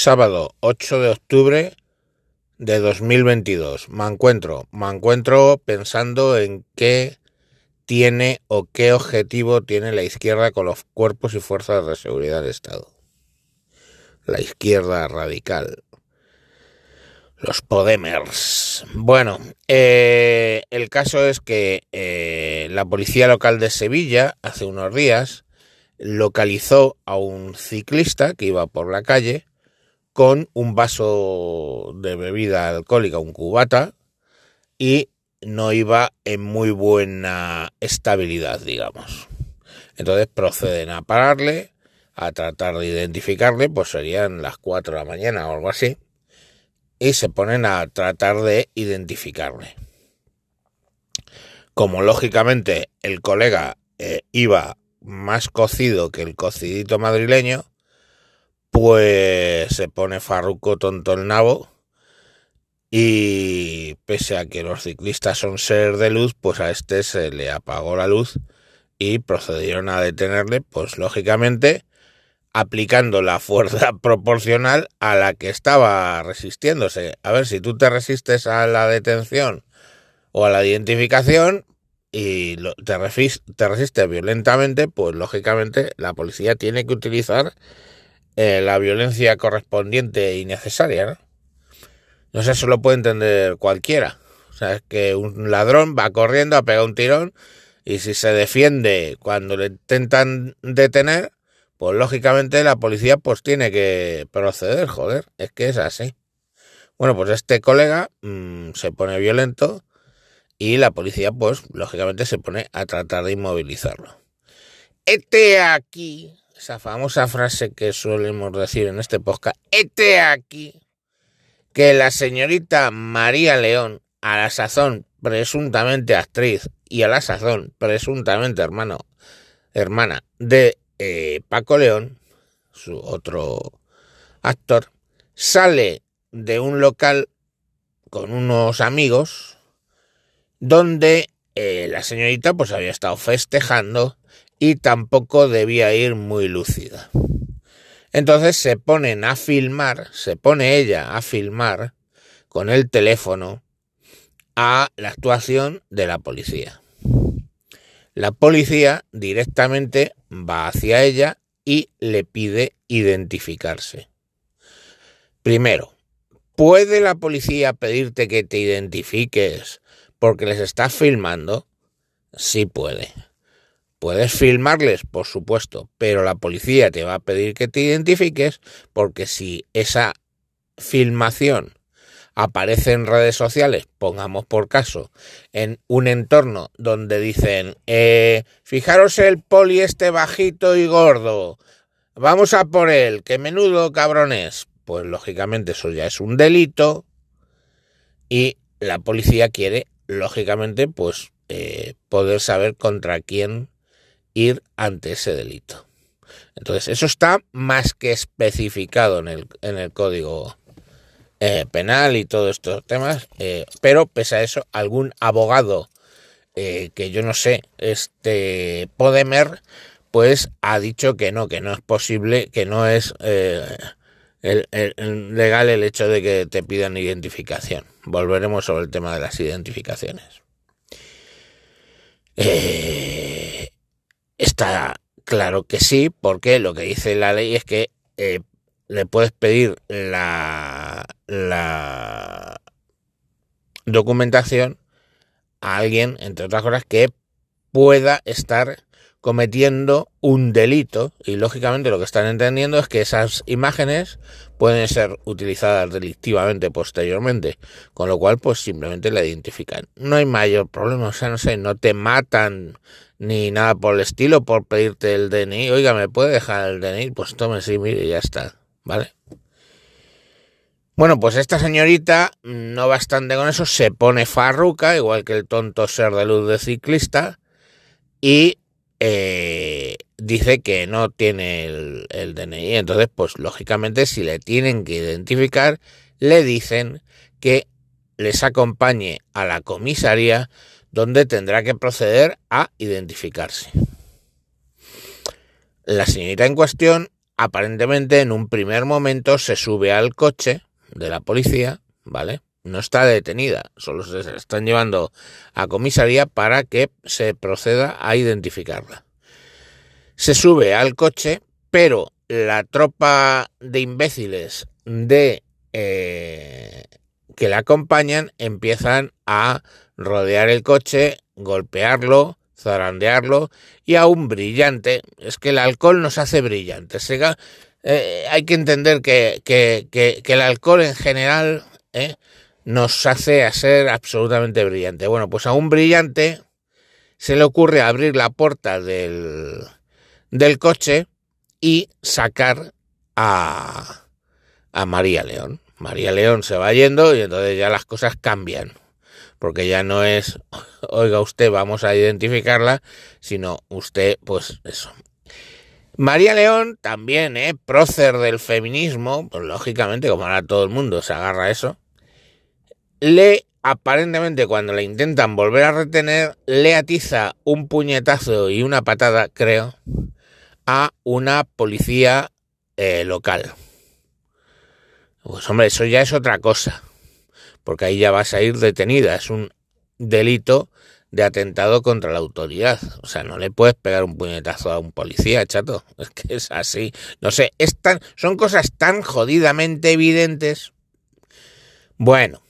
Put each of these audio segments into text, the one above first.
Sábado 8 de octubre de 2022. Me encuentro, me encuentro pensando en qué tiene o qué objetivo tiene la izquierda con los cuerpos y fuerzas de seguridad del Estado. La izquierda radical. Los Podemers. Bueno, eh, el caso es que eh, la policía local de Sevilla hace unos días localizó a un ciclista que iba por la calle con un vaso de bebida alcohólica, un cubata, y no iba en muy buena estabilidad, digamos. Entonces proceden a pararle, a tratar de identificarle, pues serían las 4 de la mañana o algo así y se ponen a tratar de identificarle. Como lógicamente el colega eh, iba más cocido que el cocidito madrileño, pues se pone farruco tonto el nabo y pese a que los ciclistas son ser de luz, pues a este se le apagó la luz y procedieron a detenerle, pues lógicamente aplicando la fuerza proporcional a la que estaba resistiéndose. A ver, si tú te resistes a la detención o a la identificación y te, resistes violentamente, pues lógicamente la policía tiene que utilizar eh, la violencia correspondiente y necesaria. ¿no? no sé, eso lo puede entender cualquiera. O sea, es que un ladrón va corriendo a pegar un tirón y si se defiende cuando le intentan detener, pues lógicamente la policía pues tiene que proceder, joder, es que es así. Bueno, pues este colega mm, se pone violento y la policía pues lógicamente se pone a tratar de inmovilizarlo. Este aquí, esa famosa frase que solemos decir en este podcast, este aquí, que la señorita María León, a la sazón presuntamente actriz y a la sazón presuntamente hermano, hermana de eh, Paco León, su otro actor, sale de un local con unos amigos donde eh, la señorita pues había estado festejando y tampoco debía ir muy lúcida. Entonces se ponen a filmar, se pone ella a filmar con el teléfono a la actuación de la policía. La policía directamente va hacia ella y le pide identificarse. Primero, ¿puede la policía pedirte que te identifiques porque les estás filmando? Sí puede. Puedes filmarles, por supuesto, pero la policía te va a pedir que te identifiques porque si esa filmación aparece en redes sociales, pongamos por caso, en un entorno donde dicen, eh, fijaros el poli este bajito y gordo, vamos a por él, que menudo cabrones, pues lógicamente eso ya es un delito y la policía quiere, lógicamente, pues eh, poder saber contra quién ir ante ese delito. Entonces, eso está más que especificado en el, en el código eh, penal y todos estos temas, eh, pero pese a eso, algún abogado eh, que yo no sé, este Podemer, pues ha dicho que no, que no es posible, que no es legal el hecho de que te pidan identificación. Volveremos sobre el tema de las identificaciones. Está claro que sí, porque lo que dice la ley es que le puedes pedir la, la documentación a alguien, entre otras cosas, que pueda estar cometiendo un delito y lógicamente lo que están entendiendo es que esas imágenes pueden ser utilizadas delictivamente posteriormente, con lo cual pues simplemente la identifican. No hay mayor problema, o sea, no sé, no te matan ni nada por el estilo por pedirte el DNI, oiga, ¿me puede dejar el DNI? Pues tome, sí, mire, ya está. ¿vale? Bueno, pues esta señorita, no bastante con eso, se pone farruca, igual que el tonto ser de luz de ciclista, y eh, dice que no tiene el, el, DNI. Entonces, pues lógicamente, si le tienen que identificar, le dicen que les acompañe a la comisaría donde tendrá que proceder a identificarse. La señorita en cuestión aparentemente en un primer momento se sube al coche de la policía, ¿vale? No está detenida, solo se están llevando a comisaría para que se proceda a identificarla. Se sube al coche, pero la tropa de imbéciles de eh, que la acompañan empiezan a rodear el coche, golpearlo, zarandearlo y aún brillante. Es que el alcohol nos hace brillantes. Eh, hay que entender que, el alcohol en general eh, nos hace a ser absolutamente brillante. Bueno, pues aún brillante se le ocurre abrir la puerta del, del coche y sacar a, a María León. María León se va yendo y entonces ya las cosas cambian porque ya no es, oiga usted, vamos a identificarla, sino usted, pues eso. María León también, ¿eh? prócer del feminismo, pues lógicamente, como ahora todo el mundo se agarra a eso, le aparentemente cuando le intentan volver a retener, le atiza un puñetazo y una patada, creo, a una policía eh, local. Pues hombre, eso ya es otra cosa porque ahí ya vas a ir detenida. Es un delito de atentado contra la autoridad. O sea, no le puedes pegar un puñetazo a un policía, chato. Es que es así. No sé, es son cosas tan jodidamente evidentes. Bueno,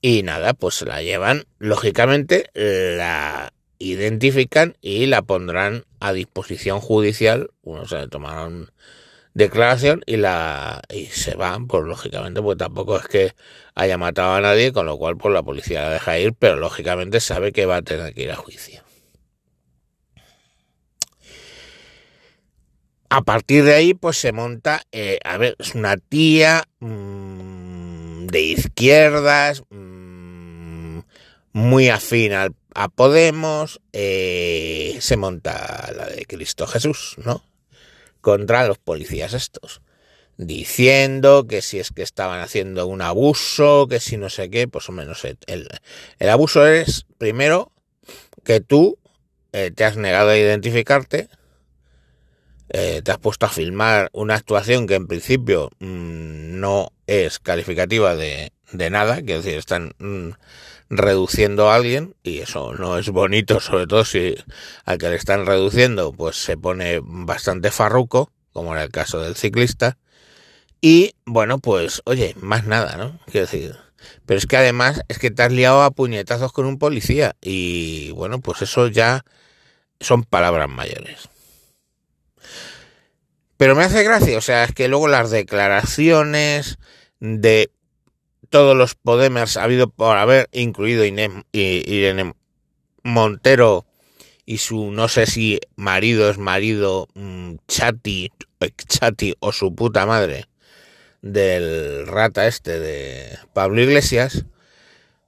y nada, pues la llevan, lógicamente, la identifican y la pondrán a disposición judicial. Uno se tomarán declaración y la y se van, pues lógicamente, pues tampoco es que haya matado a nadie, con lo cual pues la policía la deja ir, pero lógicamente sabe que va a tener que ir a juicio. A partir de ahí, pues se monta, eh, a ver, es una tía mmm, de izquierdas, mmm, muy afín al, a Podemos, eh, se monta la de Cristo Jesús, ¿no? Contra los policías estos, diciendo que si es que estaban haciendo un abuso, que si no sé qué, pues o menos el, el abuso es primero que tú eh, te has negado a identificarte, eh, te has puesto a filmar una actuación que en principio mm, no es calificativa de, de nada, quiero decir, están mm, reduciendo a alguien y eso no es bonito, sobre todo si al que le están reduciendo pues se pone bastante farruco, como en el caso del ciclista. Y bueno, pues oye, más nada, ¿no? Quiero decir, pero es que además es que te has liado a puñetazos con un policía y bueno, pues eso ya son palabras mayores. Pero me hace gracia, o sea, es que luego las declaraciones de todos los Podemers ha habido por haber, incluido Irene Montero y su, no sé si marido es marido, mm, Chati, Chati o su puta madre, del rata este de Pablo Iglesias,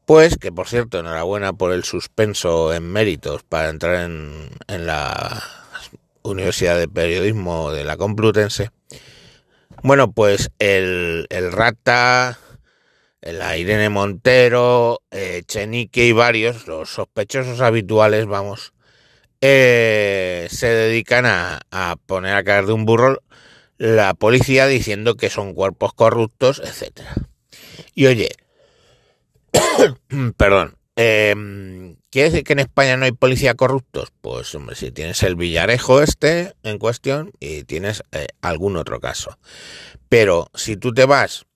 pues que por cierto, enhorabuena por el suspenso en méritos para entrar en, en la Universidad de Periodismo de la Complutense. Bueno, pues el, el rata la Irene Montero, eh, Chenique y varios, los sospechosos habituales, vamos, eh, se dedican a, poner a caer de un burro la policía diciendo que son cuerpos corruptos, etc. Y oye, perdón, eh, ¿quiere decir que en España no hay policía corruptos? Pues hombre, si tienes el Villarejo este en cuestión y tienes eh, algún otro caso. Pero si tú te vas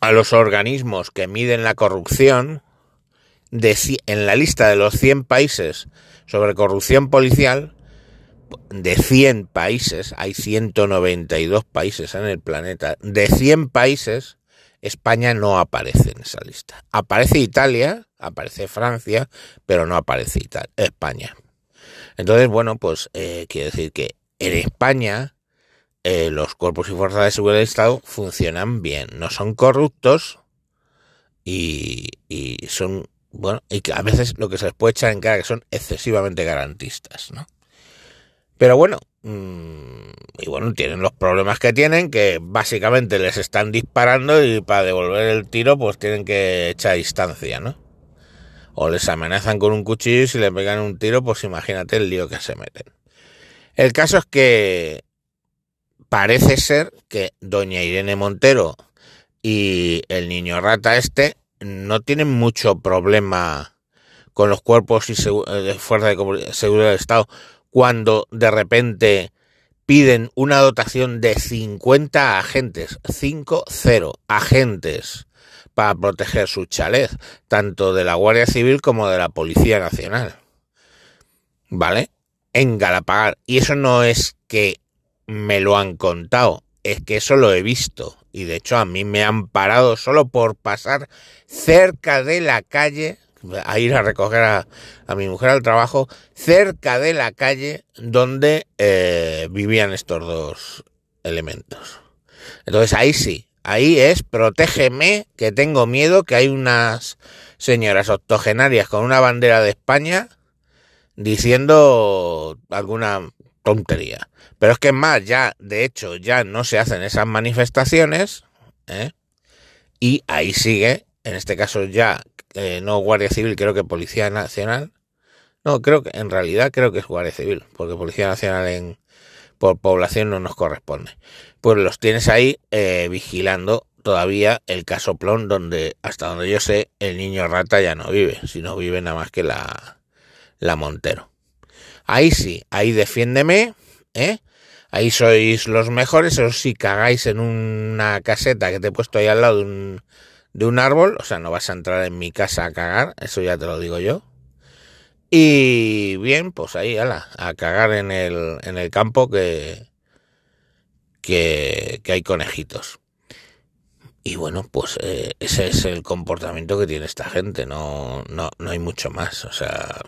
a los organismos que miden la corrupción, en la lista de los 100 países sobre corrupción policial, de 100 países, hay 192 países en el planeta, de 100 países, España no aparece en esa lista. Aparece Italia, aparece Francia, pero no aparece España. Entonces, bueno, pues eh, quiere decir que en España eh, los cuerpos y fuerzas de seguridad del Estado funcionan bien, no son corruptos y, son, bueno, y que a veces lo que se les puede echar en cara que son excesivamente garantistas, ¿no? Pero bueno, mm, y bueno, tienen los problemas que tienen, que básicamente les están disparando y para devolver el tiro pues tienen que echar distancia, ¿no? O les amenazan con un cuchillo y si le pegan un tiro, pues imagínate el lío que se meten. El caso es que parece ser que doña Irene Montero y el niño rata este no tienen mucho problema con los cuerpos y eh, de fuerza de seguridad del Estado cuando de repente piden una dotación de 50 agentes, 5-0 agentes para proteger su chalet, tanto de la Guardia Civil como de la Policía Nacional. ¿Vale? En Galapagar. Y eso no es que me lo han contado, es que eso lo he visto. Y de hecho a mí me han parado solo por pasar cerca de la calle, a ir a recoger a, mi mujer al trabajo, cerca de la calle donde eh, vivían estos dos elementos. Entonces ahí sí, ahí es protégeme, que tengo miedo, que hay unas señoras octogenarias con una bandera de España diciendo alguna tontería. Pero es que más, ya, de hecho, ya no se hacen esas manifestaciones, ¿eh? y ahí sigue, en este caso ya, eh, no Guardia Civil, creo que Policía Nacional. No, creo que, en realidad creo que es Guardia Civil, porque Policía Nacional en, por población no nos corresponde. Pues los tienes ahí eh, vigilando todavía el casoplón donde, hasta donde yo sé, el niño rata ya no vive, sino vive nada más que la, la Montero. Ahí sí, ahí defiéndeme, ¿eh? Ahí sois los mejores, o si cagáis en una caseta que te he puesto ahí al lado de un, de un árbol, o sea, no vas a entrar en mi casa a cagar, eso ya te lo digo yo. Y bien, pues ahí, ala, a cagar en el, en el campo que, que, hay conejitos. Y bueno, pues eh, ese es el comportamiento que tiene esta gente, no, no, no hay mucho más. O sea,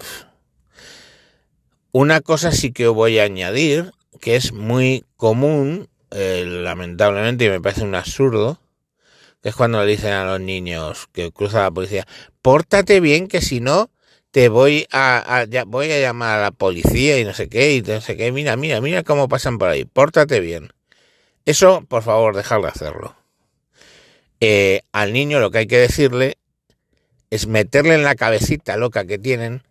una cosa sí que voy a añadir, que es muy común, eh, lamentablemente, y me parece un absurdo, que es cuando le dicen a los niños que cruza la policía, pórtate bien que si no te voy a, voy a llamar a la policía y no sé qué, y no sé qué, mira, mira, mira cómo pasan por ahí, pórtate bien. Eso, por favor, dejad de hacerlo. Eh, al niño lo que hay que decirle es meterle en la cabecita loca que tienen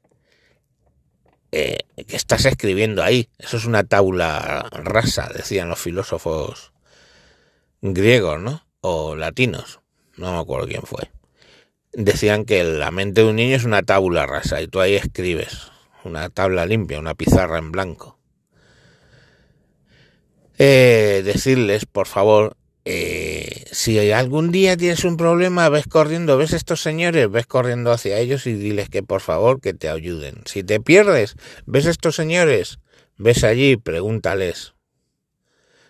eh, que estás escribiendo ahí. Eso es una tabla rasa, decían los filósofos griegos, ¿no? O latinos, no me acuerdo quién fue. Decían que la mente de un niño es una tabla rasa y tú ahí escribes, una tabla limpia, una pizarra en blanco. Eh, decirles, por favor, eh, si algún día tienes un problema, ves corriendo, ves estos señores, ves corriendo hacia ellos y diles que por favor que te ayuden. Si te pierdes, ves estos señores, ves allí, pregúntales.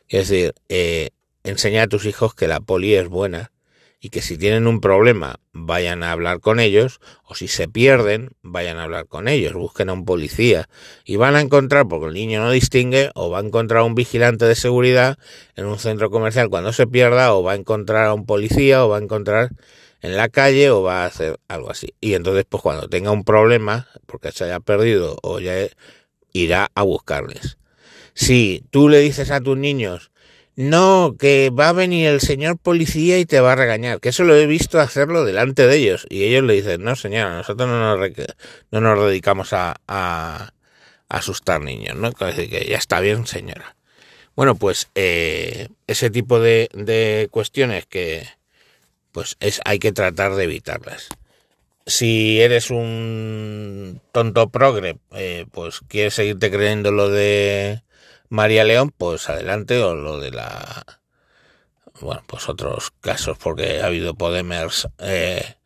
Es decir, eh, enseña a tus hijos que la poli es buena y que si tienen un problema vayan a hablar con ellos o si se pierden vayan a hablar con ellos, busquen a un policía y van a encontrar, porque el niño no distingue, o va a encontrar a un vigilante de seguridad en un centro comercial cuando se pierda o va a encontrar a un policía o va a encontrar en la calle o va a hacer algo así. Y entonces pues cuando tenga un problema, porque se haya perdido o ya irá a buscarles. Si tú le dices a tus niños, no, que va a venir el señor policía y te va a regañar. Que eso lo he visto hacerlo delante de ellos. Y ellos le dicen, no señora, nosotros no nos, no nos dedicamos a, a, asustar niños, ¿no? Que ya está bien señora. Bueno, pues eh, ese tipo de, de cuestiones que pues es, hay que tratar de evitarlas. Si eres un tonto progre, eh, pues quieres seguirte creyendo lo de María León, pues adelante, o lo de la. Bueno, pues otros casos, porque ha habido Podemers eh,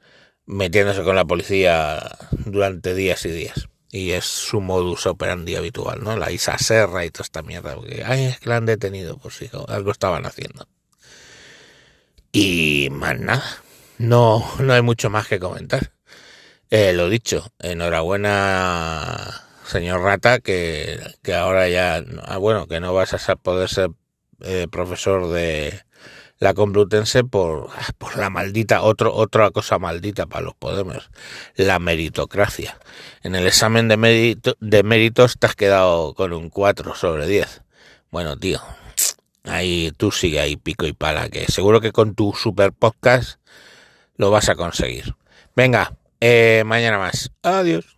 metiéndose con la policía durante días y días. Y es su modus operandi habitual, ¿no? La Isa Serra y toda esta mierda. Porque, ay, es que la han detenido, pues sí, algo estaban haciendo. Y más nada. No, no hay mucho más que comentar. Eh, lo dicho, enhorabuena señor Rata, que, que ahora ya, ah, bueno, que no vas a poder ser eh, profesor de la Complutense por, por la maldita, otro, otra cosa maldita para los Podemos, la meritocracia. En el examen de, mérito, de méritos te has quedado con un 4 sobre 10. Bueno, tío, ahí tú sigue ahí pico y pala, que seguro que con tu super podcast lo vas a conseguir. Venga, eh, mañana más. Adiós.